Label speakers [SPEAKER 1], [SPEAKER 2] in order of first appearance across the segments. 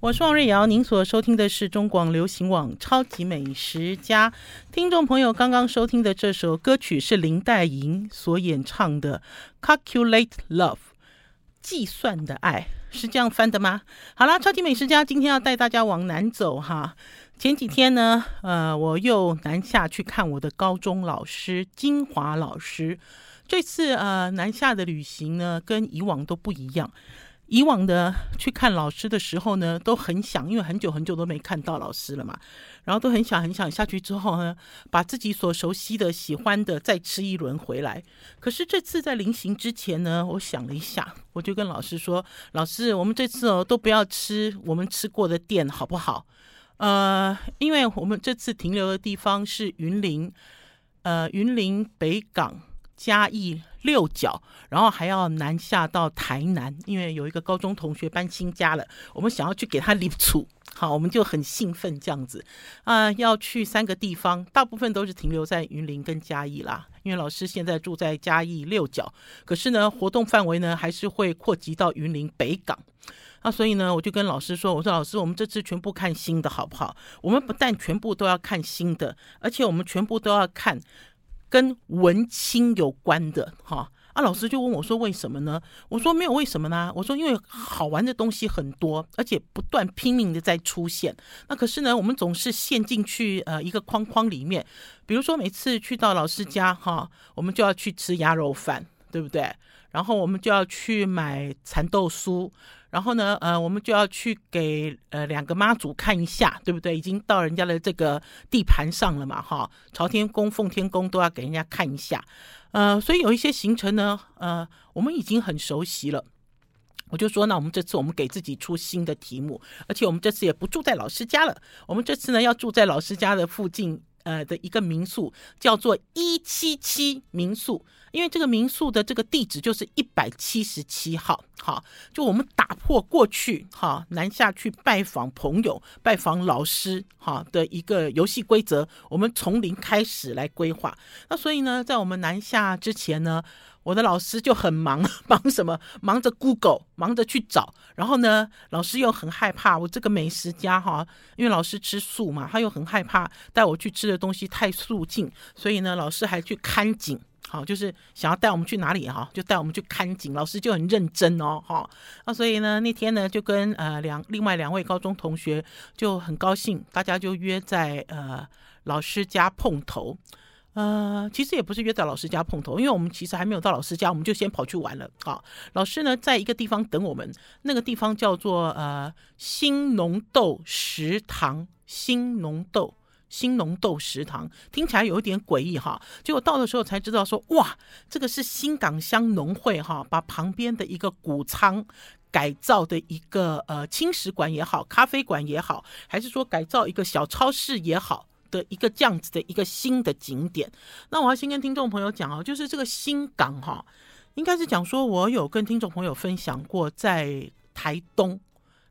[SPEAKER 1] 我是王瑞瑶，您所收听的是中广流行网《超级美食家》。听众朋友刚刚收听的这首歌曲是林黛莹所演唱的《Calculate Love》，计算的爱是这样翻的吗？好啦，超级美食家今天要带大家往南走哈。前几天呢，呃，我又南下去看我的高中老师金华老师。这次呃南下的旅行呢，跟以往都不一样。以往的去看老师的时候呢，都很想，因为很久很久都没看到老师了嘛，然后都很想很想下去之后呢，把自己所熟悉的、喜欢的再吃一轮回来。可是这次在临行之前呢，我想了一下，我就跟老师说：“老师，我们这次哦都不要吃我们吃过的店，好不好？呃，因为我们这次停留的地方是云林，呃，云林北港。”嘉义六角，然后还要南下到台南，因为有一个高中同学搬新家了，我们想要去给他立储，好，我们就很兴奋这样子啊、要去三个地方，大部分都是停留在云林跟嘉义啦，因为老师现在住在嘉义六角，可是呢，活动范围呢还是会扩及到云林北港，那所以呢，我就跟老师说，我说老师，我们这次全部看新的好不好？我们不但全部都要看新的，而且我们全部都要看。跟文青有关的哈啊，老师就问我说：“为什么呢？”我说：“没有为什么呢？我说因为好玩的东西很多，而且不断拼命的在出现。那可是呢，我们总是陷进去呃一个框框里面。比如说每次去到老师家哈，我们就要去吃鸭肉饭，对不对？然后我们就要去买蚕豆酥。”然后呢，呃，我们就要去给呃两个妈祖看一下，对不对？已经到人家的这个地盘上了嘛，哈，朝天宫、奉天宫都要给人家看一下，呃，所以有一些行程呢，呃，我们已经很熟悉了。我就说，那我们这次我们给自己出新的题目，而且我们这次也不住在老师家了，我们这次呢要住在老师家的附近。呃的一个民宿叫做一七七民宿，因为这个民宿的这个地址就是一百七十七号。好，就我们打破过去哈南下去拜访朋友、拜访老师哈的一个游戏规则，我们从零开始来规划。那所以呢，在我们南下之前呢。我的老师就很忙，忙什么？忙着 Google，忙着去找。然后呢，老师又很害怕我这个美食家哈，因为老师吃素嘛，他又很害怕带我去吃的东西太素净，所以呢，老师还去看景，好，就是想要带我们去哪里哈，就带我们去看景。老师就很认真哦，哈，那所以呢，那天呢，就跟呃两另外两位高中同学就很高兴，大家就约在呃老师家碰头。呃，其实也不是约在老师家碰头，因为我们其实还没有到老师家，我们就先跑去玩了。好，老师呢，在一个地方等我们，那个地方叫做呃新农豆食堂，新农豆兴农豆食堂，听起来有一点诡异哈。结果到的时候才知道说，哇，这个是新港乡农会哈，把旁边的一个谷仓改造的一个呃轻食馆也好，咖啡馆也好，还是说改造一个小超市也好。的一个这样子的一个新的景点，那我要先跟听众朋友讲哦，就是这个新港哈，应该是讲说，我有跟听众朋友分享过，在台东，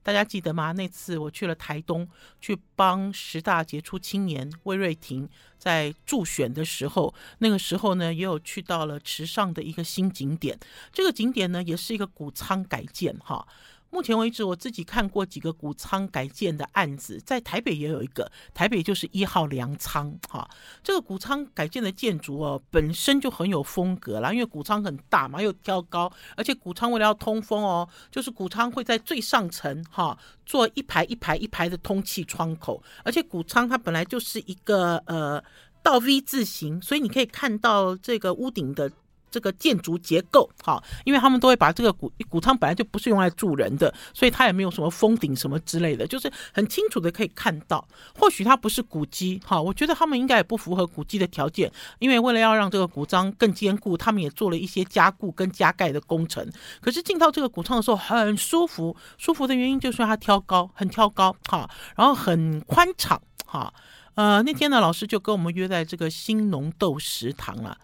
[SPEAKER 1] 大家记得吗？那次我去了台东，去帮十大杰出青年魏瑞婷在助选的时候，那个时候呢，也有去到了池上的一个新景点，这个景点呢，也是一个谷仓改建哈。目前为止，我自己看过几个谷仓改建的案子，在台北也有一个，台北就是一号粮仓哈。这个谷仓改建的建筑哦，本身就很有风格啦，因为谷仓很大嘛，又挑高，而且谷仓为了要通风哦，就是谷仓会在最上层哈做一排一排一排的通气窗口，而且谷仓它本来就是一个呃倒 V 字形，所以你可以看到这个屋顶的。这个建筑结构好，因为他们都会把这个谷谷仓本来就不是用来住人的，所以它也没有什么封顶什么之类的，就是很清楚的可以看到。或许它不是古迹，哈，我觉得他们应该也不符合古迹的条件，因为为了要让这个古仓更坚固，他们也做了一些加固跟加盖的工程。可是进到这个谷仓的时候很舒服，舒服的原因就是它挑高，很挑高，哈，然后很宽敞，哈，呃，那天呢，老师就跟我们约在这个新农豆食堂了。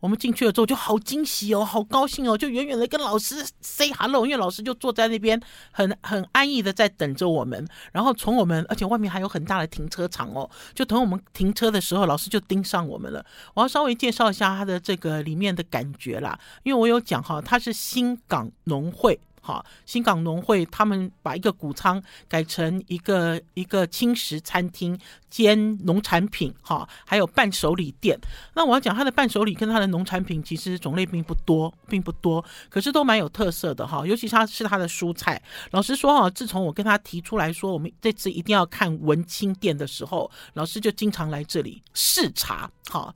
[SPEAKER 1] 我们进去了之后就好惊喜哦，好高兴哦，就远远的跟老师 say hello，因为老师就坐在那边很很安逸的在等着我们。然后从我们，而且外面还有很大的停车场哦，就等我们停车的时候，老师就盯上我们了。我要稍微介绍一下它的这个里面的感觉啦，因为我有讲哈，它是新港农会哈，新港农会他们把一个谷仓改成一个一个轻食餐厅兼农产品，哈，还有伴手礼店。那我要讲他的伴手礼跟他的农产品其实种类并不多，并不多，可是都蛮有特色的哈。尤其他是他的蔬菜，老实说哈，自从我跟他提出来说我们这次一定要看文青店的时候，老师就经常来这里视察，哈。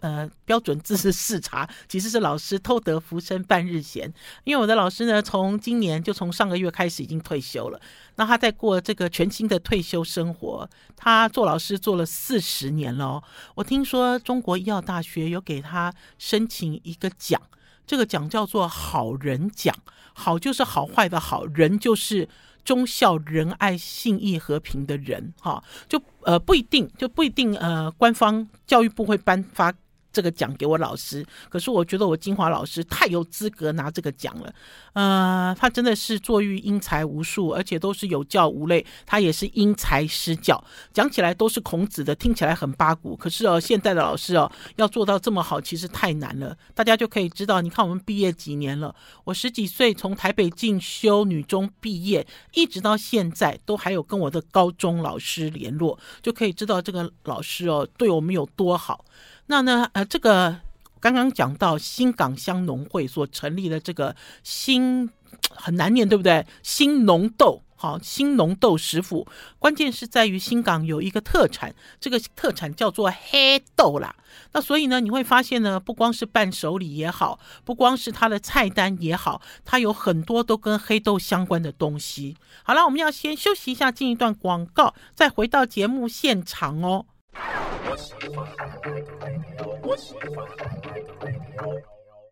[SPEAKER 1] 呃，标准字是视察，其实是老师偷得浮生半日闲。因为我的老师呢，从今年就从上个月开始已经退休了。那他在过这个全新的退休生活，他做老师做了四十年了。我听说中国医药大学有给他申请一个奖，这个奖叫做好人奖。好就是好坏的好，人就是忠孝仁爱信义和平的人。哈，就呃不一定，就不一定呃，官方教育部会颁发。这个奖给我老师，可是我觉得我金华老师太有资格拿这个奖了。呃，他真的是作育英才无数，而且都是有教无类。他也是因材施教，讲起来都是孔子的，听起来很八股。可是哦，现在的老师哦，要做到这么好，其实太难了。大家就可以知道，你看我们毕业几年了，我十几岁从台北进修女中毕业，一直到现在都还有跟我的高中老师联络，就可以知道这个老师哦，对我们有多好。那呢，呃，这个刚刚讲到新港乡农会所成立的这个新很难念，对不对？新农豆，好，新农豆食府，关键是在于新港有一个特产，这个特产叫做黑豆啦。那所以呢，你会发现呢，不光是伴手礼也好，不光是它的菜单也好，它有很多都跟黑豆相关的东西。好了，我们要先休息一下，进一段广告，再回到节目现场哦。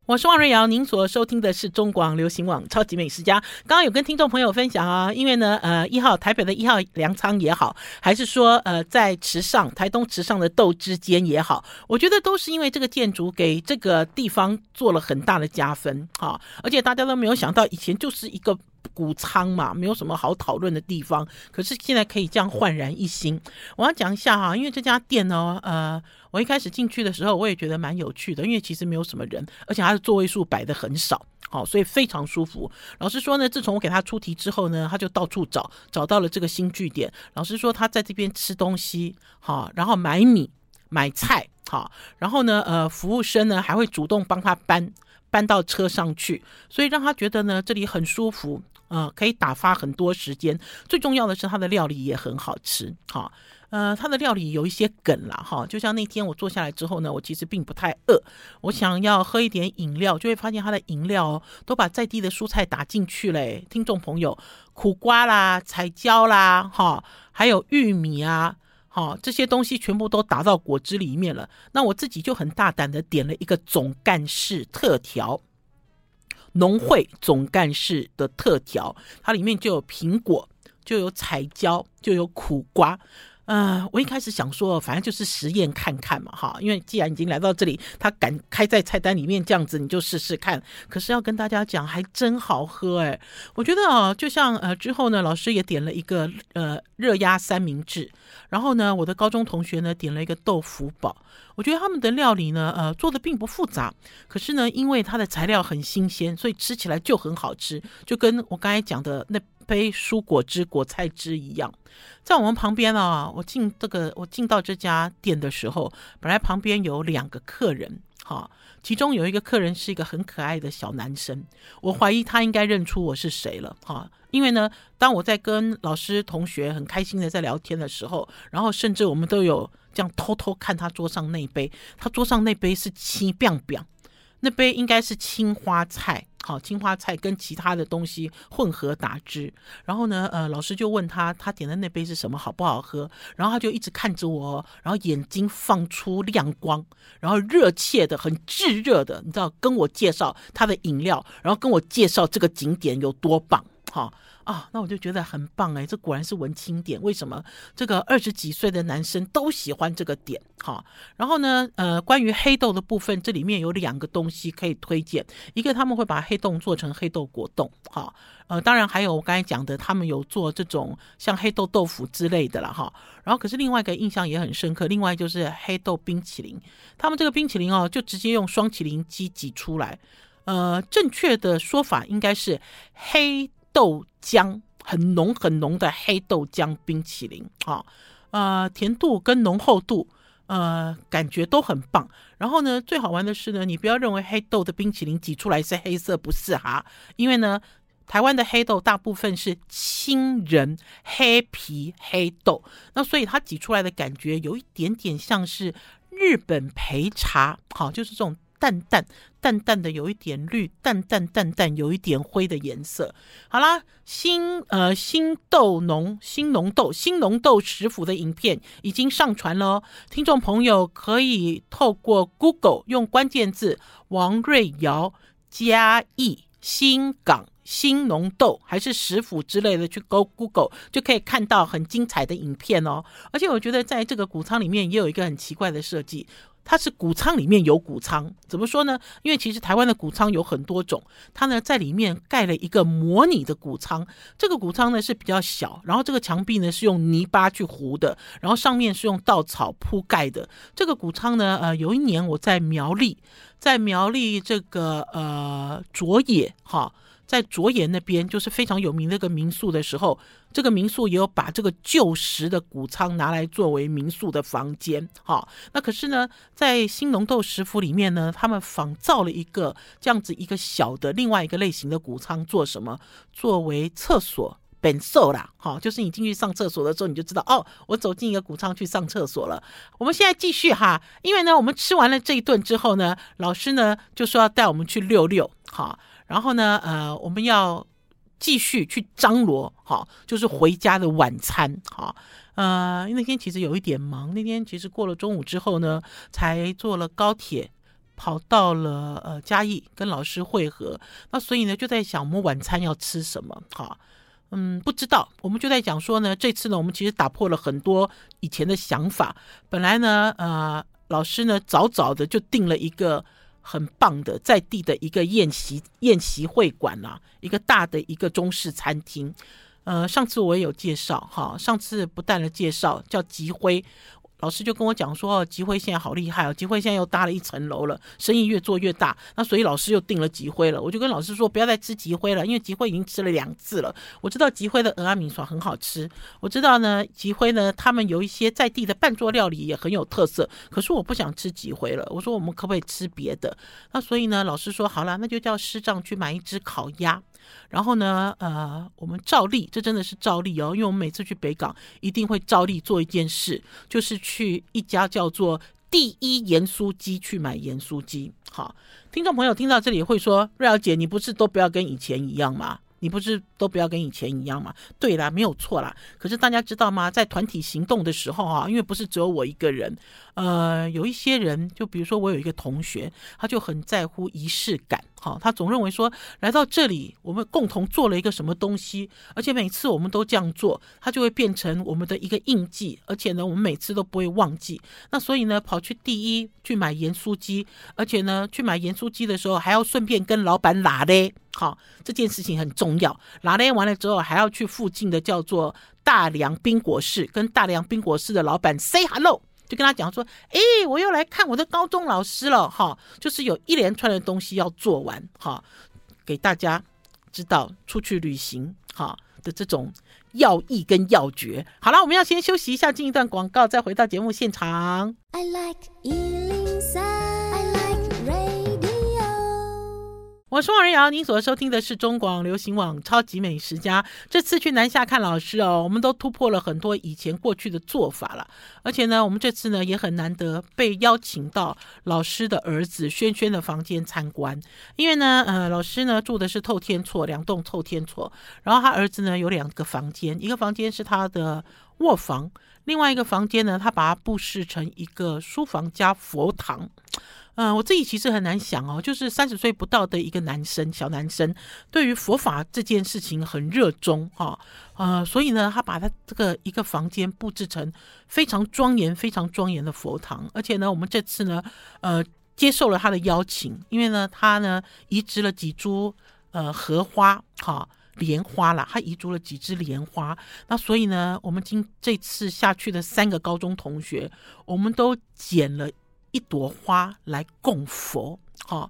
[SPEAKER 1] 我是王瑞瑶，您所收听的是中广流行网超级美食家。刚刚有跟听众朋友分享啊，因为呢，呃，一号台北的一号粮仓也好，还是说呃，在池上台东池上的豆之间也好，我觉得都是因为这个建筑给这个地方做了很大的加分啊，而且大家都没有想到，以前就是一个。谷仓嘛，没有什么好讨论的地方。可是现在可以这样焕然一新。我要讲一下哈，因为这家店呢，呃，我一开始进去的时候，我也觉得蛮有趣的，因为其实没有什么人，而且它的座位数摆得很少，好，所以非常舒服。老实说呢，自从我给他出题之后呢，他就到处找，找到了这个新据点。老实说，他在这边吃东西，好，然后买米、买菜，好，然后呢，呃，服务生呢还会主动帮他搬。搬到车上去，所以让他觉得呢，这里很舒服，呃，可以打发很多时间。最重要的是，它的料理也很好吃，哈，呃，它的料理有一些梗啦，哈，就像那天我坐下来之后呢，我其实并不太饿，我想要喝一点饮料，就会发现它的饮料都把在地的蔬菜打进去了，听众朋友，苦瓜啦、彩椒啦，哈，还有玉米啊。好，这些东西全部都打到果汁里面了。那我自己就很大胆的点了一个总干事特调，农会总干事的特调，它里面就有苹果，就有彩椒，就有苦瓜。呃，我一开始想说，反正就是实验看看嘛，哈，因为既然已经来到这里，他敢开在菜单里面这样子，你就试试看。可是要跟大家讲，还真好喝哎！我觉得啊，就像呃之后呢，老师也点了一个呃热压三明治，然后呢，我的高中同学呢点了一个豆腐堡。我觉得他们的料理呢，呃，做的并不复杂，可是呢，因为它的材料很新鲜，所以吃起来就很好吃，就跟我刚才讲的那。杯蔬果汁、果菜汁一样，在我们旁边啊，我进这个，我进到这家店的时候，本来旁边有两个客人，哈，其中有一个客人是一个很可爱的小男生，我怀疑他应该认出我是谁了，哈，因为呢，当我在跟老师、同学很开心的在聊天的时候，然后甚至我们都有这样偷偷看他桌上那杯，他桌上那杯是青变变，那杯应该是青花菜。好，青花菜跟其他的东西混合打汁，然后呢，呃，老师就问他，他点的那杯是什么，好不好喝？然后他就一直看着我，然后眼睛放出亮光，然后热切的、很炙热的，你知道，跟我介绍他的饮料，然后跟我介绍这个景点有多棒，哈。啊，那我就觉得很棒哎，这果然是文青点。为什么这个二十几岁的男生都喜欢这个点？哈，然后呢，呃，关于黑豆的部分，这里面有两个东西可以推荐。一个他们会把黑豆做成黑豆果冻，哈，呃，当然还有我刚才讲的，他们有做这种像黑豆豆腐之类的了，哈。然后可是另外一个印象也很深刻，另外就是黑豆冰淇淋，他们这个冰淇淋哦，就直接用双淇淋机挤出来。呃，正确的说法应该是黑豆浆，很浓很浓的黑豆浆冰淇淋啊，呃，甜度跟浓厚度，呃，感觉都很棒。然后呢，最好玩的是呢，你不要认为黑豆的冰淇淋挤出来是黑色，不是哈，因为呢。台湾的黑豆大部分是青仁黑皮黑豆，那所以它挤出来的感觉有一点点像是日本焙茶，好，就是这种淡淡淡淡的，有一点绿，淡淡淡淡有一点灰的颜色。好啦，新呃新豆农新农豆新农豆食府的影片已经上传了哦，听众朋友可以透过 Google 用关键字王瑞瑶嘉义新港。新农豆还是食府之类的，去 Go Google 就可以看到很精彩的影片哦。而且我觉得在这个谷仓里面也有一个很奇怪的设计，它是谷仓里面有谷仓，怎么说呢？因为其实台湾的谷仓有很多种，它呢在里面盖了一个模拟的谷仓。这个谷仓呢是比较小，然后这个墙壁呢是用泥巴去糊的，然后上面是用稻草铺盖的。这个谷仓呢，呃，有一年我在苗栗，在苗栗这个呃卓野哈。在卓岩那边，就是非常有名的一个民宿的时候，这个民宿也有把这个旧时的谷仓拿来作为民宿的房间。好，那可是呢，在新农豆食府里面呢，他们仿造了一个这样子一个小的另外一个类型的谷仓，做什么？作为厕所，本色啦。好，就是你进去上厕所的时候，你就知道哦，我走进一个谷仓去上厕所了。我们现在继续哈，因为呢，我们吃完了这一顿之后呢，老师呢就说要带我们去溜溜。好。然后呢，呃，我们要继续去张罗，好，就是回家的晚餐，好，呃，那天其实有一点忙，那天其实过了中午之后呢，才坐了高铁跑到了呃嘉义跟老师会合，那所以呢就在想我们晚餐要吃什么，好，嗯，不知道，我们就在讲说呢，这次呢我们其实打破了很多以前的想法，本来呢，呃，老师呢早早的就定了一个。很棒的，在地的一个宴席宴席会馆啊，一个大的一个中式餐厅。呃，上次我也有介绍哈，上次不但的介绍叫吉辉。老师就跟我讲说，吉辉现在好厉害哦，吉辉现在又搭了一层楼了，生意越做越大。那所以老师又订了吉辉了。我就跟老师说，不要再吃吉辉了，因为吉辉已经吃了两次了。我知道吉辉的蚵仔面线很好吃，我知道呢，吉辉呢，他们有一些在地的半桌料理也很有特色。可是我不想吃吉辉了，我说我们可不可以吃别的？那所以呢，老师说好了，那就叫师长去买一只烤鸭。然后呢，呃，我们照例，这真的是照例哦，因为我们每次去北港一定会照例做一件事，就是去一家叫做第一盐酥鸡去买盐酥鸡。好，听众朋友听到这里会说，瑞瑶姐，你不是都不要跟以前一样吗？你不是都不要跟以前一样吗？对啦，没有错啦。可是大家知道吗？在团体行动的时候啊，因为不是只有我一个人，呃，有一些人，就比如说我有一个同学，他就很在乎仪式感。好，他总认为说来到这里，我们共同做了一个什么东西，而且每次我们都这样做，他就会变成我们的一个印记，而且呢，我们每次都不会忘记。那所以呢，跑去第一去买盐酥鸡，而且呢，去买盐酥鸡的时候还要顺便跟老板拉嘞。好，这件事情很重要。拿捏完了之后，还要去附近的叫做大良冰果室，跟大良冰果室的老板 say hello，就跟他讲说，哎，我又来看我的高中老师了，哈，就是有一连串的东西要做完，哈，给大家知道出去旅行，哈的这种要义跟要诀。好了，我们要先休息一下，进一段广告，再回到节目现场。I like 我是王瑞瑶，您所收听的是中广流行网《超级美食家》。这次去南下看老师哦，我们都突破了很多以前过去的做法了。而且呢，我们这次呢也很难得被邀请到老师的儿子轩轩的房间参观。因为呢，呃，老师呢住的是透天厝，两栋透天厝，然后他儿子呢有两个房间，一个房间是他的卧房，另外一个房间呢，他把它布置成一个书房加佛堂。嗯，我自己其实很难想哦，就是三十岁不到的一个男生，小男生，对于佛法这件事情很热衷哈，呃，所以呢，他把他这个一个房间布置成非常庄严、非常庄严的佛堂，而且呢，我们这次呢，呃，接受了他的邀请，因为呢，他呢移植了几株呃荷花，哈，莲花啦，他移植了几枝莲花，那所以呢，我们今这次下去的三个高中同学，我们都捡了。一朵花来供佛，哦，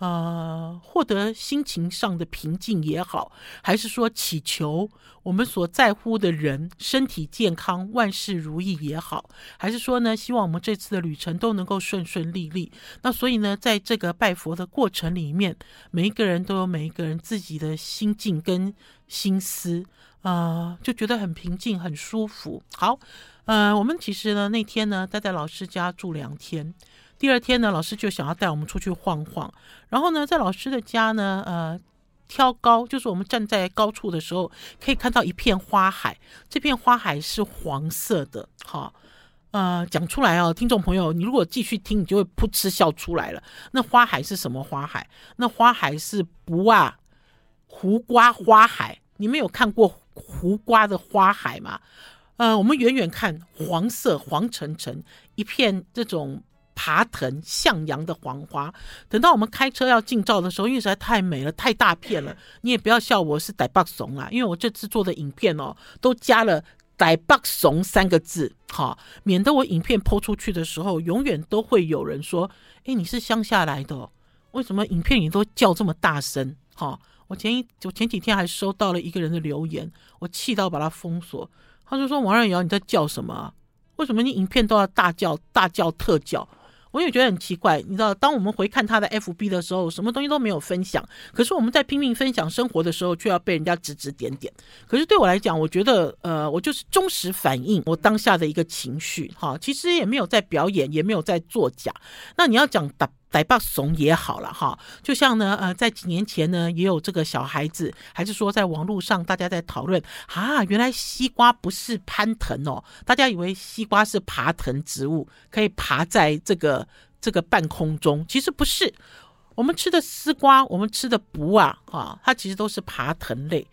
[SPEAKER 1] 呃，获得心情上的平静也好，还是说祈求我们所在乎的人身体健康、万事如意也好，还是说呢，希望我们这次的旅程都能够顺顺利利。那所以呢，在这个拜佛的过程里面，每一个人都有每一个人自己的心境跟心思，呃，就觉得很平静、很舒服。好，呃，我们其实呢，那天呢，待在老师家住两天。第二天呢，老师就想要带我们出去晃晃。然后呢，在老师的家呢，呃，挑高，就是我们站在高处的时候，可以看到一片花海。这片花海是黄色的。好，呃，讲出来哦，听众朋友，你如果继续听，你就会噗嗤笑出来了。那花海是什么花海？那花海是不啊，胡瓜花海。你们有看过胡瓜的花海吗？呃，我们远远看，黄色黄澄澄一片这种。爬藤向阳的黄花，等到我们开车要进照的时候，因为实在太美了，太大片了，你也不要笑我是歹霸怂啦，因为我这次做的影片哦，都加了歹霸怂三个字，好，免得我影片 po 出去的时候，永远都会有人说，哎，你是乡下来的哦，为什么影片你都叫这么大声？哈，我前一我前几天还收到了一个人的留言，我气到把他封锁，他就说王瑞瑶你在叫什么？为什么你影片都要大叫大叫特叫？我也觉得很奇怪，你知道，当我们回看他的 FB 的时候，什么东西都没有分享。可是我们在拼命分享生活的时候，却要被人家指指点点。可是对我来讲，我觉得，呃，我就是忠实反映我当下的一个情绪，哈，其实也没有在表演，也没有在作假。那你要讲打。台北怂也好了哈，就像呢，呃，在几年前呢，也有这个小孩子，还是说在网络上大家在讨论啊，原来西瓜不是攀藤哦，大家以为西瓜是爬藤植物，可以爬在这个这个半空中，其实不是。我们吃的丝瓜，我们吃的卜啊，哈，它其实都是爬藤类。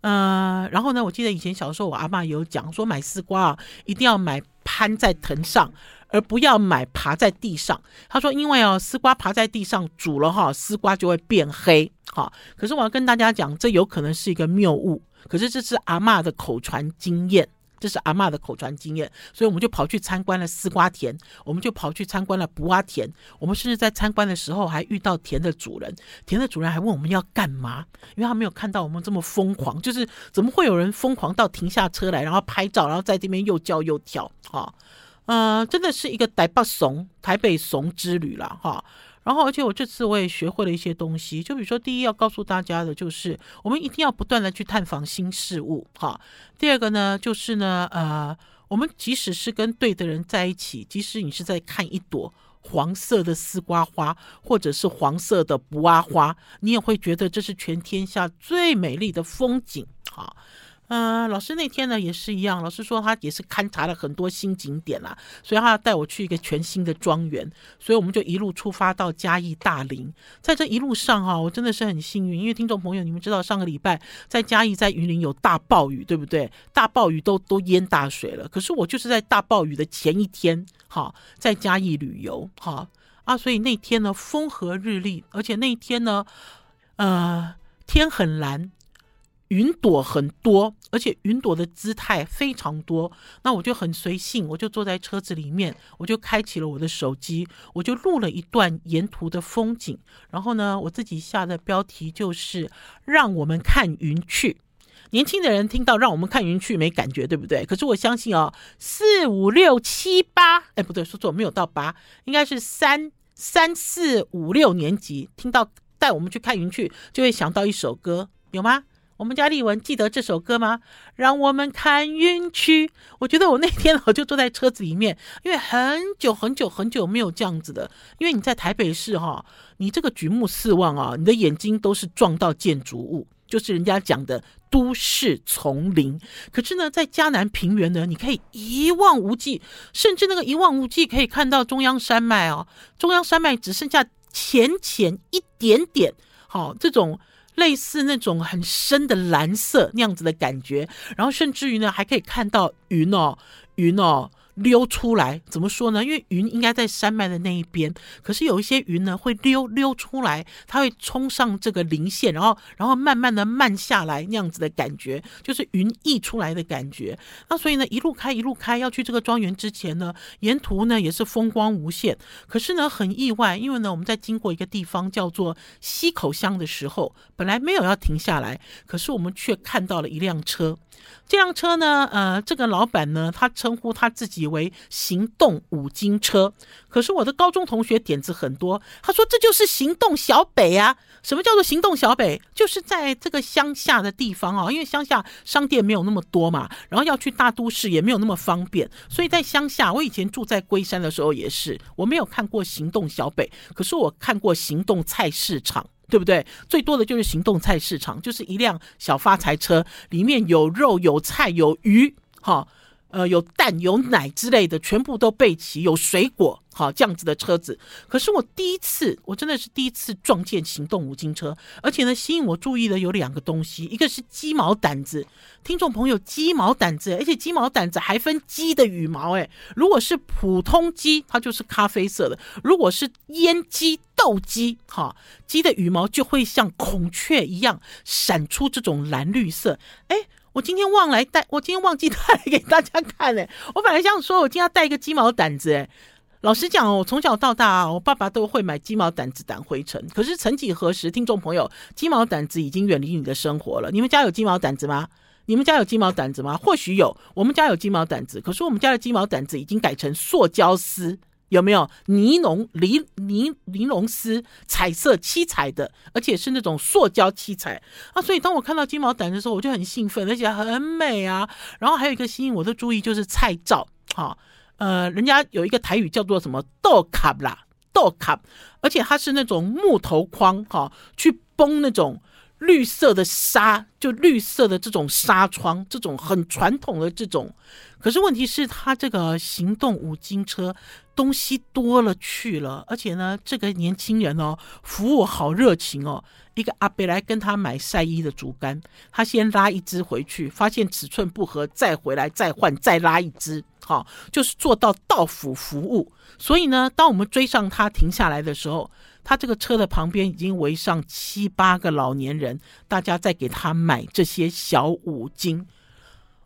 [SPEAKER 1] 呃，然后呢，我记得以前小时候我阿嬷有讲说，买丝瓜啊，一定要买攀在藤上。而不要买爬在地上。他说：“因为哦，丝瓜爬在地上煮了哈，丝瓜就会变黑。哈，可是我要跟大家讲，这有可能是一个谬误。可是这是阿妈的口传经验，这是阿妈的口传经验。所以我们就跑去参观了丝瓜田，我们就跑去参观了卜仔田。我们甚至在参观的时候还遇到田的主人，田的主人还问我们要干嘛，因为他没有看到我们这么疯狂，就是怎么会有人疯狂到停下车来，然后拍照，然后在这边又叫又跳，哈。”呃，真的是一个台北怂台北怂之旅了哈。然后，而且我这次我也学会了一些东西，就比如说，第一要告诉大家的就是，我们一定要不断的去探访新事物哈。第二个呢，就是呢，呃，我们即使是跟对的人在一起，即使你是在看一朵黄色的丝瓜花，或者是黄色的不阿花，你也会觉得这是全天下最美丽的风景哈。呃，老师那天呢也是一样，老师说他也是勘察了很多新景点啦，所以他要带我去一个全新的庄园，所以我们就一路出发到嘉义大林。在这一路上哈、啊，我真的是很幸运，因为听众朋友你们知道上个礼拜在嘉义在云林有大暴雨，对不对？大暴雨都都淹大水了，可是我就是在大暴雨的前一天，哈，在嘉义旅游，哈啊，所以那天呢风和日丽，而且那天呢，呃，天很蓝。云朵很多，而且云朵的姿态非常多。那我就很随性，我就坐在车子里面，我就开启了我的手机，我就录了一段沿途的风景。然后呢，我自己下的标题就是“让我们看云去”。年轻的人听到“让我们看云去”没感觉，对不对？可是我相信哦，四五六七八，哎，不对，说错，没有到八，应该是三三四五六年级听到带我们去看云去，就会想到一首歌，有吗？我们家丽文记得这首歌吗？让我们看云去。我觉得我那天我就坐在车子里面，因为很久很久很久没有这样子的。因为你在台北市哈，你这个举目四望啊，你的眼睛都是撞到建筑物，就是人家讲的都市丛林。可是呢，在嘉南平原呢，你可以一望无际，甚至那个一望无际可以看到中央山脉哦。中央山脉只剩下浅浅一点点，好这种。类似那种很深的蓝色那样子的感觉，然后甚至于呢，还可以看到云哦，云哦，溜出来，怎么说呢？因为云应该在山脉的那一边，可是有一些云呢会溜溜出来，它会冲上这个零线，然后然后慢慢的慢下来那样子的感觉，就是云溢出来的感觉。那所以呢，一路开一路开，要去这个庄园之前呢，沿途呢也是风光无限。可是呢，很意外，因为呢我们在经过一个地方叫做溪口乡的时候，本来没有要停下来，可是我们却看到了一辆车。这辆车呢，呃，这个老板呢，他称呼他自己以为“行动五金车”。可是我的高中同学点子很多，他说这就是行动小北啊。什么叫做行动小北？就是在这个乡下的地方啊，因为乡下商店没有那么多嘛，然后要去大都市也没有那么方便，所以在乡下，我以前住在龟山的时候也是，我没有看过行动小北，可是我看过行动菜市场。对不对？最多的就是行动菜市场，就是一辆小发财车，里面有肉、有菜、有鱼，哈，呃，有蛋、有奶之类的，全部都备齐，有水果。好，这样子的车子，可是我第一次，我真的是第一次撞见行动五金车，而且呢，吸引我注意的有两个东西，一个是鸡毛掸子，听众朋友，鸡毛掸子，而且鸡毛掸子还分鸡的羽毛，哎，如果是普通鸡，它就是咖啡色的；如果是阉鸡、斗鸡，哈，鸡的羽毛就会像孔雀一样闪出这种蓝绿色，哎。我今天忘来带，我今天忘记带来给大家看嘞。我本来想说，我今天要带一个鸡毛掸子，哎。老实讲哦，我从小到大啊，我爸爸都会买鸡毛掸子掸灰尘。可是曾几何时，听众朋友，鸡毛掸子已经远离你的生活了。你们家有鸡毛掸子吗？你们家有鸡毛掸子吗？或许有，我们家有鸡毛掸子，可是我们家的鸡毛掸子已经改成塑胶丝，有没有？尼龙、尼尼尼龙丝，彩色七彩的，而且是那种塑胶七彩啊。所以当我看到金毛掸的时候，我就很兴奋，而且很美啊。然后还有一个吸引我的注意就是菜罩，哈。呃，人家有一个台语叫做什么豆卡啦，豆卡，而且它是那种木头框哈、去崩那种绿色的纱，就绿色的这种纱窗，这种很传统的这种。可是问题是，他这个行动五金车东西多了去了，而且呢，这个年轻人哦，服务好热情哦。一个阿伯来跟他买晒衣的竹竿，他先拉一只回去，发现尺寸不合，再回来再换，再拉一只，好、就是做到到府服务。所以呢，当我们追上他停下来的时候，他这个车的旁边已经围上七八个老年人，大家在给他买这些小五金，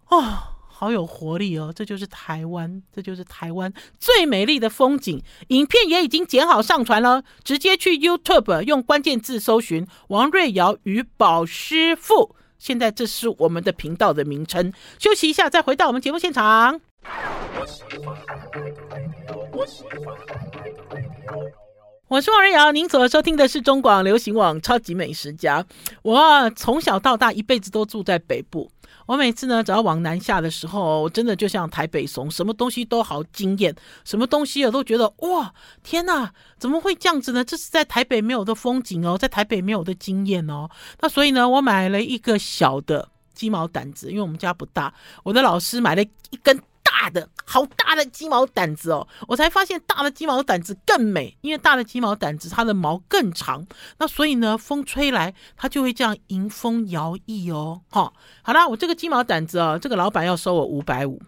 [SPEAKER 1] 哦。好有活力哦！这就是台湾，这就是台湾最美丽的风景。影片也已经剪好上传了，直接去 YouTube 用关键字搜寻“王瑞瑶与宝师傅”。现在这是我们的频道的名称。休息一下，再回到我们节目现场。我是王瑞瑶，您所收听的是中广流行网《超级美食家》。我从小到大一辈子都住在北部。我每次呢，只要往南下的时候，我真的就像台北怂，什么东西都好惊艳，什么东西我都觉得哇，天哪，怎么会这样子呢？这是在台北没有的风景哦，在台北没有的经验哦。那所以呢，我买了一个小的鸡毛掸子，因为我们家不大，我的老师买了一根。大的好大的鸡毛掸子哦，我才发现大的鸡毛掸子更美，因为大的鸡毛掸子它的毛更长，那所以呢，风吹来它就会这样迎风摇曳哦。好、好啦，我这个鸡毛掸子哦，这个老板要收我五百五，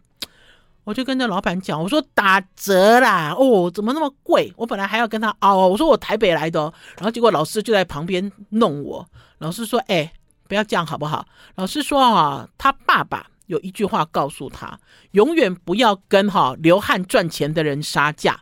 [SPEAKER 1] 我就跟着老板讲，我说打折啦，哦，怎么那么贵？我本来还要跟他拗，我说我台北来的，然后结果老师就在旁边弄我，老师说，哎，不要这样好不好？老师说啊，他爸爸。有一句话告诉他：永远不要跟哈流汗赚钱的人杀价。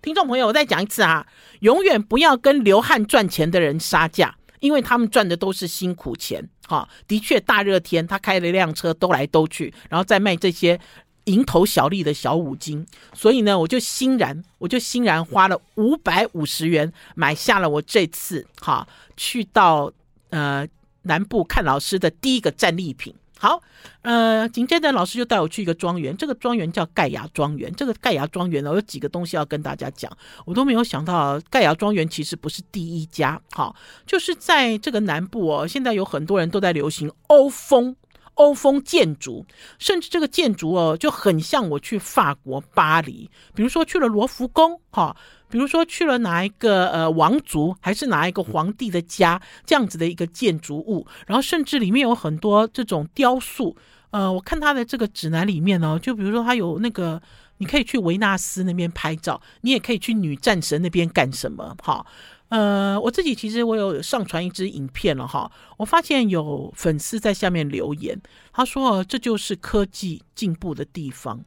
[SPEAKER 1] 听众朋友，我再讲一次啊，永远不要跟流汗赚钱的人杀价，因为他们赚的都是辛苦钱。哈，的确，大热天他开了一辆车兜来兜去，然后再卖这些蝇头小利的小五金。所以呢，我就欣然，我就欣然花了五百五十元买下了我这次哈去到呃南部看老师的第一个战利品。好，呃，紧接着老师就带我去一个庄园，这个庄园叫盖亚庄园。这个盖亚庄园呢，有几个东西要跟大家讲，我都没有想到，盖亚庄园其实不是第一家，好，就是在这个南部哦，现在有很多人都在流行欧风。欧风建筑，甚至这个建筑哦，就很像我去法国巴黎，比如说去了罗浮宫，哈，比如说去了哪一个呃王族，还是哪一个皇帝的家，这样子的一个建筑物，然后甚至里面有很多这种雕塑，呃，我看他的这个指南里面呢，就比如说他有那个，你可以去维纳斯那边拍照，你也可以去女战神那边干什么？哈，呃，我自己其实我有上传一支影片了哈，我发现有粉丝在下面留言，他说这就是科技进步的地方。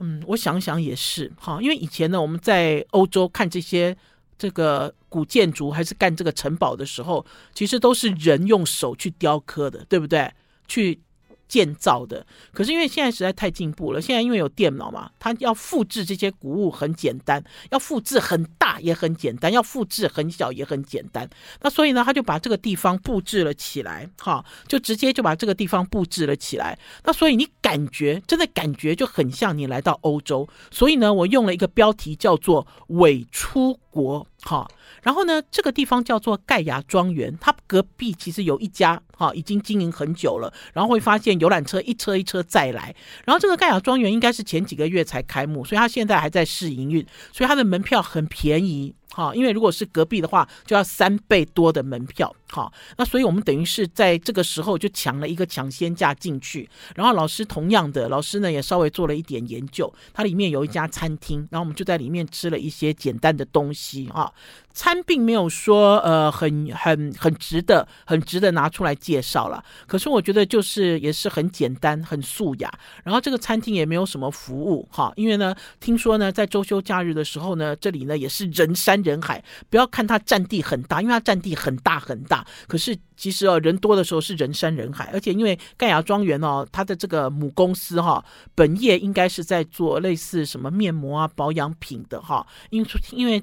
[SPEAKER 1] 嗯，我想想也是哈，因为以前呢，我们在欧洲看这些这个古建筑，还是干这个城堡的时候，其实都是人用手去雕刻的，对不对？去。建造的，可是因为现在实在太进步了，现在因为有电脑嘛，它要复制这些古物很简单，要复制很大也很简单，要复制很小也很简单。那所以呢，他就把这个地方布置了起来，哈，就直接就把这个地方布置了起来。那所以你感觉真的感觉就很像你来到欧洲。所以呢，我用了一个标题叫做“伪出国”，哈。然后呢，这个地方叫做盖亚庄园，它隔壁其实有一家哈，已经经营很久了。然后会发现游览车一车一车再来。然后这个盖亚庄园应该是前几个月才开幕，所以它现在还在试营运，所以它的门票很便宜。哈，因为如果是隔壁的话，就要三倍多的门票。好，那所以我们等于是在这个时候就抢了一个抢先价进去。然后老师同样的，老师呢也稍微做了一点研究，它里面有一家餐厅，然后我们就在里面吃了一些简单的东西啊。餐并没有说呃很很很值得很值得拿出来介绍了，可是我觉得就是也是很简单很素雅。然后这个餐厅也没有什么服务哈，因为呢听说呢在周休假日的时候呢，这里呢也是人山人海。不要看它占地很大，因为它占地很大很大，可是其实哦人多的时候是人山人海。而且因为盖亚庄园哦，它的这个母公司哈本业应该是在做类似什么面膜啊保养品的哈，因为因为。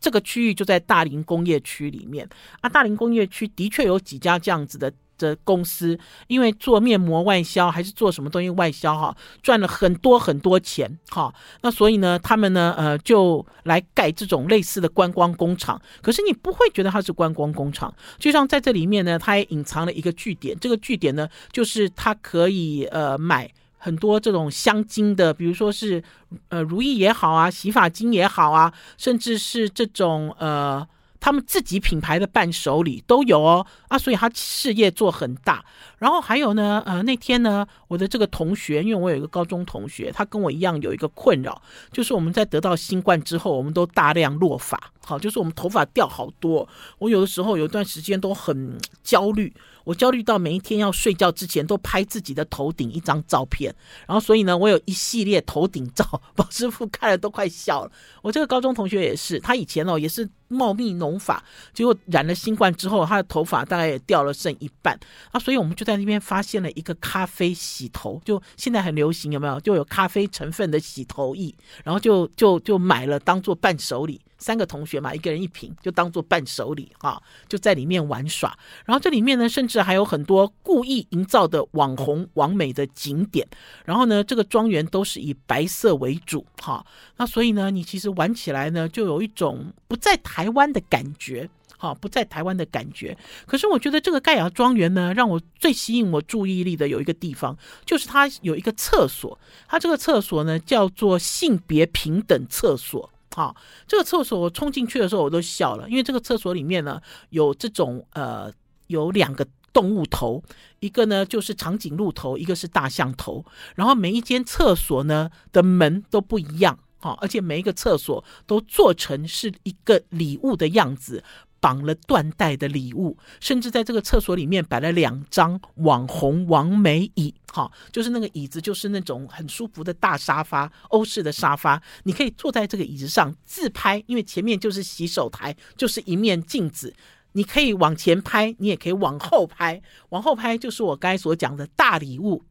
[SPEAKER 1] 这个区域就在大林工业区里面啊，大林工业区的确有几家这样子的的公司，因为做面膜外销还是做什么东西外销哈，赚了很多很多钱哈。那所以呢，他们呢，呃，就来盖这种类似的观光工厂。可是你不会觉得它是观光工厂，就像在这里面呢，它也隐藏了一个据点。这个据点呢，就是它可以呃买。很多这种香精的，比如说是呃如意也好啊，洗发精也好啊，甚至是这种呃他们自己品牌的伴手礼都有哦啊，所以他事业做很大。然后还有呢，呃那天呢，我的这个同学，因为我有一个高中同学，他跟我一样有一个困扰，就是我们在得到新冠之后，我们都大量落发，好，就是我们头发掉好多。我有的时候有一段时间都很焦虑。我焦虑到每一天要睡觉之前都拍自己的头顶一张照片，然后所以呢，我有一系列头顶照，宝师傅看了都快笑了。我这个高中同学也是，他以前哦也是茂密浓发，结果染了新冠之后，他的头发大概也掉了剩一半啊，所以我们就在那边发现了一个咖啡洗头，就现在很流行，有没有？就有咖啡成分的洗头液，然后就就就买了当做伴手礼。三个同学嘛，一个人一瓶，就当做伴手礼哈，就在里面玩耍。然后这里面呢，甚至还有很多故意营造的网红、网美的景点。然后呢，这个庄园都是以白色为主哈。那所以呢，你其实玩起来呢，就有一种不在台台湾的感觉哈，不在台湾的感觉。可是我觉得这个盖亚庄园呢，让我最吸引我注意力的有一个地方，就是它有一个厕所。它这个厕所呢，叫做性别平等厕所。好，这个厕所我冲进去的时候我都笑了，因为这个厕所里面呢有这种呃有两个动物头，一个呢就是长颈鹿头，一个是大象头，然后每一间厕所呢的门都不一样，好，而且每一个厕所都做成是一个礼物的样子。绑了缎带的礼物，甚至在这个厕所里面摆了两张网红王美椅，哈，就是那个椅子，就是那种很舒服的大沙发，欧式的沙发，你可以坐在这个椅子上自拍，因为前面就是洗手台，就是一面镜子，你可以往前拍，你也可以往后拍，往后拍就是我刚才所讲的大礼物，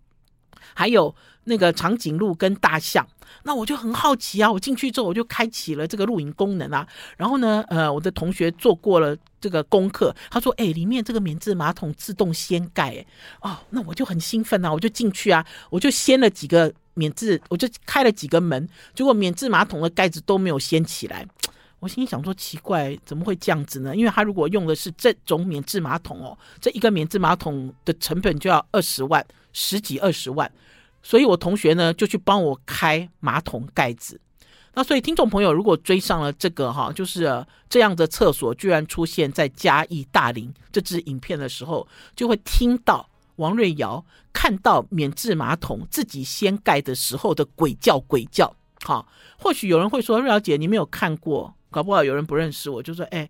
[SPEAKER 1] 还有那个长颈鹿跟大象。那我就很好奇啊，我进去之后我就开启了这个录影功能啊，然后呢，呃，我的同学做过了这个功课，他说，哎，里面这个免治马桶自动掀盖，哎，哦，那我就很兴奋啊，我就进去啊，我就掀了几个免治，我就开了几个门，结果免治马桶的盖子都没有掀起来，我心想说奇怪，怎么会这样子呢？因为他如果用的是这种免治马桶哦，这一个免治马桶的成本就要二十万，十几二十万。所以我同学呢就去帮我开马桶盖子，那所以听众朋友如果追上了这个哈，就是这样的厕所居然出现在嘉义大林这支影片的时候，就会听到王瑞瑶看到免治马桶自己掀盖的时候的鬼叫鬼叫。好，或许有人会说瑞瑶姐你没有看过，搞不好有人不认识我，就说哎，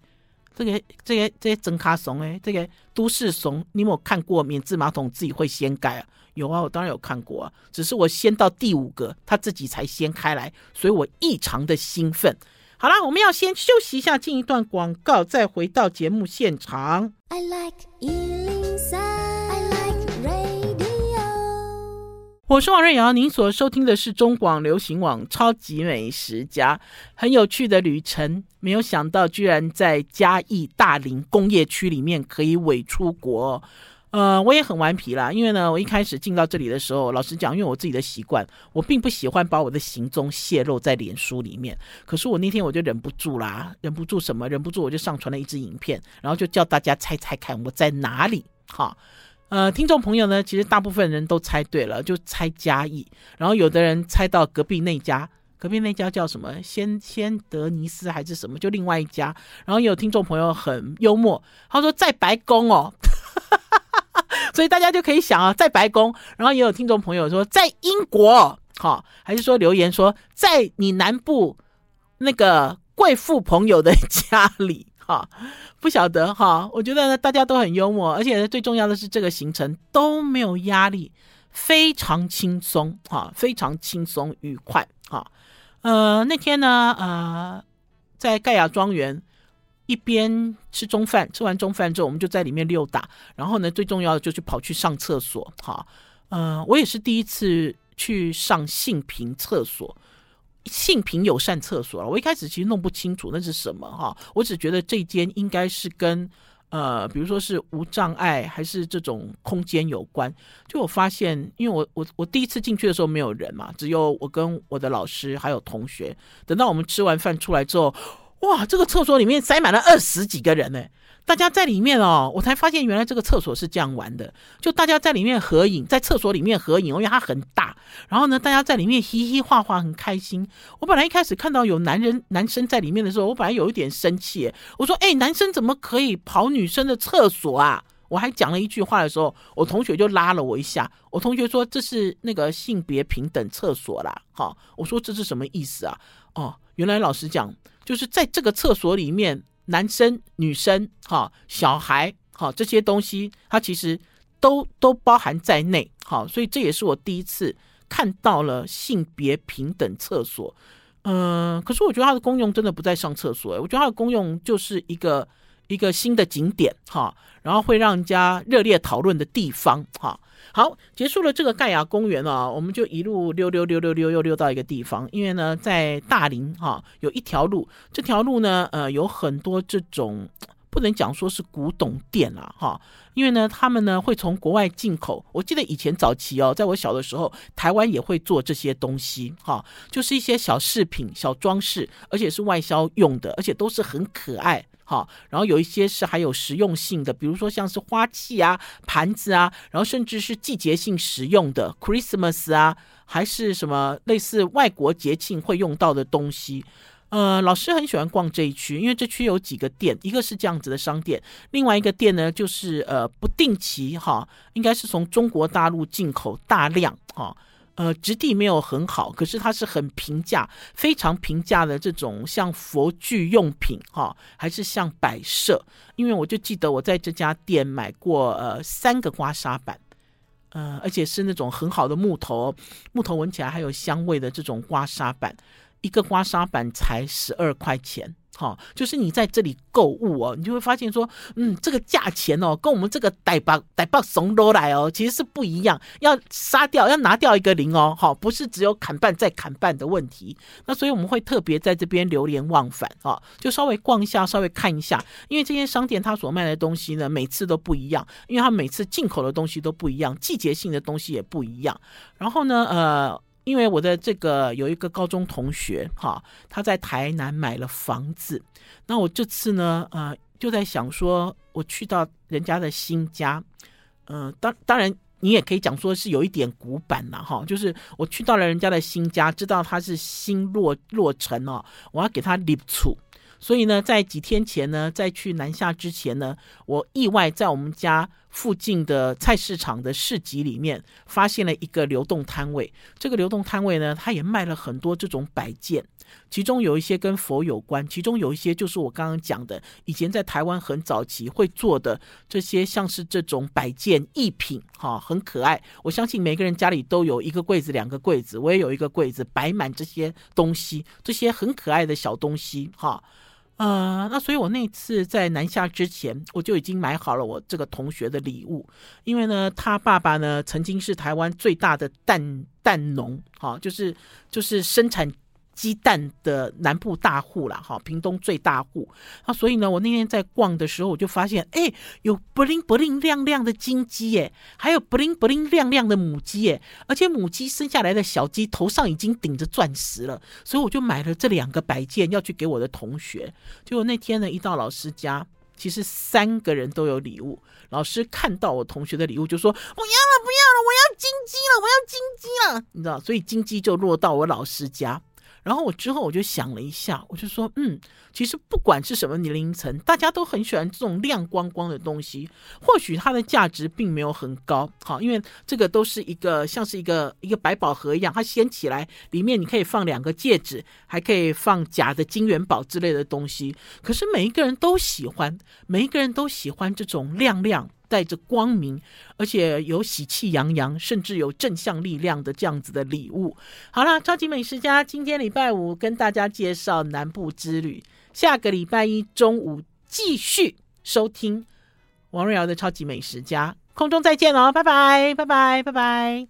[SPEAKER 1] 这个这个这些真卡怂哎，这个都市怂，你有没有看过免治马桶自己会掀盖啊？有啊，我当然有看过啊，只是我掀到第五个，它自己才掀开来，所以我异常的兴奋。好啦，我们要先休息一下，进一段广告，再回到节目现场。I like 103, 我是王瑞瑶，您所收听的是中广流行网《超级美食家》，很有趣的旅程。没有想到，居然在嘉义大林工业区里面可以伪出国。呃，我也很顽皮啦，因为呢，我一开始进到这里的时候，老实讲，因为我自己的习惯，我并不喜欢把我的行踪泄露在脸书里面。可是我那天我就忍不住啦，忍不住什么？忍不住我就上传了一支影片，然后就叫大家猜猜看我在哪里。哈，呃，听众朋友呢，其实大部分人都猜对了，就猜嘉义，然后有的人猜到隔壁那家，隔壁那家叫什么？先先德尼斯还是什么？就另外一家。然后也有听众朋友很幽默，他说在白宫哦。所以大家就可以想啊，在白宫，然后也有听众朋友说在英国，好，还是说留言说在你南部那个贵妇朋友的家里，哈，不晓得哈。我觉得呢，大家都很幽默，而且最重要的是这个行程都没有压力，非常轻松，哈，非常轻松愉快，哈。呃，那天呢，呃，在盖亚庄园。一边吃中饭，吃完中饭之后，我们就在里面溜达。然后呢，最重要的就是跑去上厕所。哈，呃，我也是第一次去上性平厕所，性平友善厕所了。我一开始其实弄不清楚那是什么哈，我只觉得这间应该是跟呃，比如说是无障碍还是这种空间有关。就我发现，因为我我我第一次进去的时候没有人嘛，只有我跟我的老师还有同学。等到我们吃完饭出来之后。哇，这个厕所里面塞满了二十几个人呢！大家在里面哦，我才发现原来这个厕所是这样玩的，就大家在里面合影，在厕所里面合影，因为它很大。然后呢，大家在里面嘻嘻哈哈，很开心。我本来一开始看到有男人、男生在里面的时候，我本来有一点生气，我说：“哎，男生怎么可以跑女生的厕所啊？”我还讲了一句话的时候，我同学就拉了我一下。我同学说：“这是那个性别平等厕所啦。”好，我说这是什么意思啊？哦，原来老师讲。就是在这个厕所里面，男生、女生、哈、小孩、哈这些东西，它其实都都包含在内，好，所以这也是我第一次看到了性别平等厕所。嗯、可是我觉得它的功用真的不在上厕所，我觉得它的功用就是一个一个新的景点，哈，然后会让人家热烈讨论的地方，哈。好，结束了这个盖亚公园啊，我们就一路溜溜溜溜溜又溜到一个地方。因为呢，在大林哈、有一条路，这条路呢，呃，有很多这种不能讲说是古董店啊哈。因为呢，他们呢会从国外进口。我记得以前早期哦，在我小的时候，台湾也会做这些东西哈，就是一些小饰品、小装饰，而且是外销用的，而且都是很可爱。好，然后有一些是还有实用性的，比如说像是花器啊、盘子啊，然后甚至是季节性使用的 Christmas 啊，还是什么类似外国节庆会用到的东西。呃，老师很喜欢逛这一区，因为这区有几个店，一个是这样子的商店，另外一个店呢就是呃不定期哈，应该是从中国大陆进口大量哈。呃，质地没有很好，可是它是很平价、非常平价的这种像佛具用品哈、还是像摆设。因为我就记得我在这家店买过呃三个刮痧板，呃，而且是那种很好的木头，木头闻起来还有香味的这种刮痧板，一个刮痧板才十二块钱。好，就是你在这里购物哦，你就会发现说，嗯，这个价钱哦，跟我们这个台北台北怂都来哦，其实是不一样。要杀掉，要拿掉一个零哦，好，不是只有砍半再砍半的问题。那所以我们会特别在这边流连忘返啊，就稍微逛一下，稍微看一下，因为这些商店它所卖的东西呢，每次都不一样，因为它每次进口的东西都不一样，季节性的东西也不一样。然后呢，呃。因为我的这个有一个高中同学哈，他在台南买了房子，那我这次呢，呃，就在想说，我去到人家的新家，嗯、当当然你也可以讲说是有一点古板了哈，就是我去到了人家的新家，知道他是新落落成哦，我要给他立处，所以呢，在几天前呢，在去南下之前呢，我意外在我们家附近的菜市场的市集里面，发现了一个流动摊位。这个流动摊位呢，它也卖了很多这种摆件，其中有一些跟佛有关，其中有一些就是我刚刚讲的，以前在台湾很早期会做的这些，像是这种摆件艺品，哈，很可爱。我相信每个人家里都有一个柜子、两个柜子，我也有一个柜子，摆满这些东西，这些很可爱的小东西，哈。呃，那所以我那次在南下之前，我就已经买好了我这个同学的礼物，因为呢，他爸爸呢曾经是台湾最大的蛋蛋农，哈，就是就是生产。鸡蛋的南部大户啦，哈，屏东最大户。那所以呢，我那天在逛的时候，我就发现，哎，有 bling bling 亮亮的金鸡耶，还有 bling bling 亮亮的母鸡耶，而且母鸡生下来的小鸡头上已经顶着钻石了，所以我就买了这两个摆件要去给我的同学。结果那天呢，一到老师家，其实三个人都有礼物。老师看到我同学的礼物，就说：“不要了，不要了，我要金鸡了，我要金鸡了。”你知道，所以金鸡就落到我老师家。然后我之后我就想了一下，我就说，嗯，其实不管是什么年龄层，大家都很喜欢这种亮光光的东西。或许它的价值并没有很高，好，因为这个都是一个像是一个一个百宝盒一样，它掀起来，里面你可以放两个戒指，还可以放假的金元宝之类的东西。可是每一个人都喜欢，每一个人都喜欢这种亮亮。带着光明，而且有喜气洋洋，甚至有正向力量的这样子的礼物。好啦，超级美食家今天礼拜五跟大家介绍南部之旅，下个礼拜一中午继续收听王瑞瑶的超级美食家，空中再见哦，拜拜，拜拜，拜拜。